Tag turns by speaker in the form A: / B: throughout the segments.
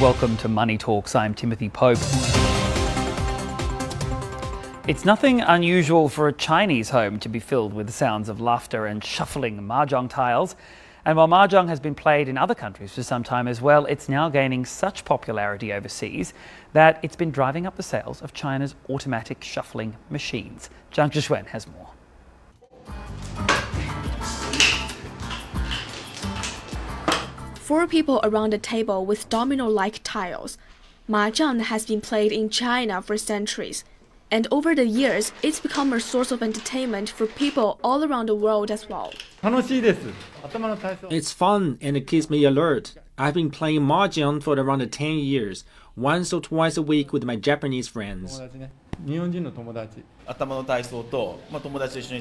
A: Welcome to Money Talks. I'm Timothy Pope. It's nothing unusual for a Chinese home to be filled with the sounds of laughter and shuffling mahjong tiles. And while mahjong has been played in other countries for some time as well, it's now gaining such popularity overseas that it's been driving up the sales of China's automatic shuffling machines. Zhang Shixuan has more.
B: Four people around a table with domino-like tiles. Mahjong has been played in China for centuries, and over the years, it's become a source of entertainment for people all around the world as well.
C: It's fun and it keeps me alert. I've been playing mahjong for around 10 years, once or twice a week with my Japanese friends.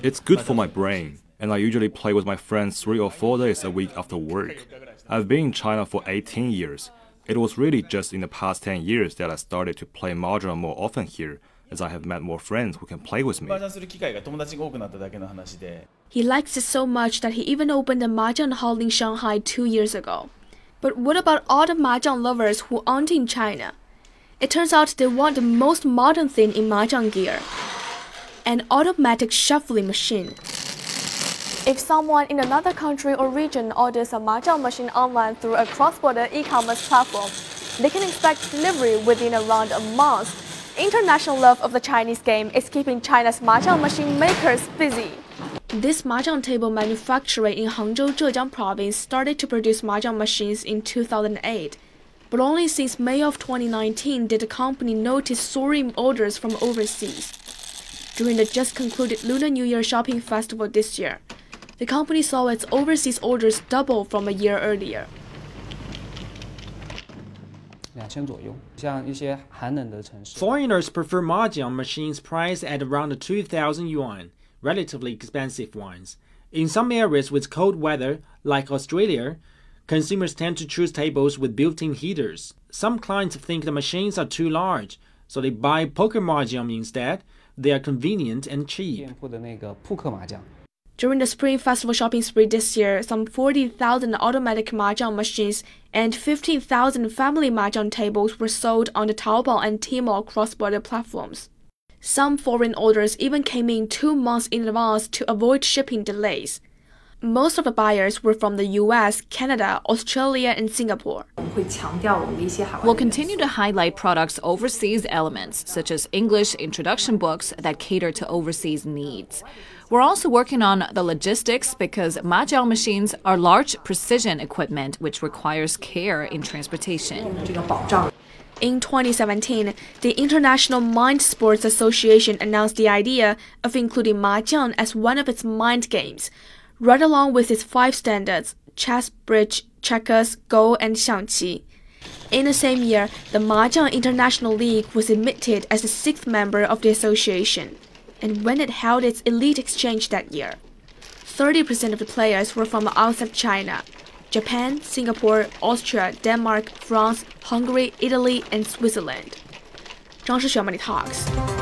D: It's good for my brain, and I usually play with my friends three or four days a week after work. I've been in China for 18 years. It was really just in the past 10 years that I started to play mahjong more often here, as I have met more friends who can play with me.
B: He likes it so much that he even opened a mahjong hall in Shanghai two years ago. But what about all the mahjong lovers who aren't in China? It turns out they want the most modern thing in mahjong gear an automatic shuffling machine. If someone in another country or region orders a mahjong machine online through a cross-border e-commerce platform, they can expect delivery within around a month. International love of the Chinese game is keeping China's mahjong machine makers busy. This mahjong table manufacturer in Hangzhou, Zhejiang province started to produce mahjong machines in 2008. But only since May of 2019 did the company notice soaring orders from overseas. During the just concluded Lunar New Year shopping festival this year, the company saw its overseas orders double from a year earlier.
C: Foreigners prefer mahjong machines priced at around 2,000 yuan, relatively expensive ones. In some areas with cold weather, like Australia, consumers tend to choose tables with built-in heaters. Some clients think the machines are too large, so they buy poker mahjong instead. They are convenient and cheap.
B: During the Spring Festival shopping spree this year, some 40,000 automatic mahjong machines and 15,000 family mahjong tables were sold on the Taobao and Tmall cross-border platforms. Some foreign orders even came in two months in advance to avoid shipping delays. Most of the buyers were from the US, Canada, Australia, and Singapore.
E: We'll continue to highlight products' overseas elements, such as English introduction books that cater to overseas needs. We're also working on the logistics because mahjong machines are large precision equipment which requires care in transportation.
B: In 2017, the International Mind Sports Association announced the idea of including mahjong as one of its mind games, right along with its five standards chess, bridge, checkers, go, and xiangqi. In the same year, the Mahjong International League was admitted as the sixth member of the association, and when it held its elite exchange that year, 30% of the players were from outside China Japan, Singapore, Austria, Denmark, France, Hungary, Italy, and Switzerland. Zhang Shixuan Money Talks.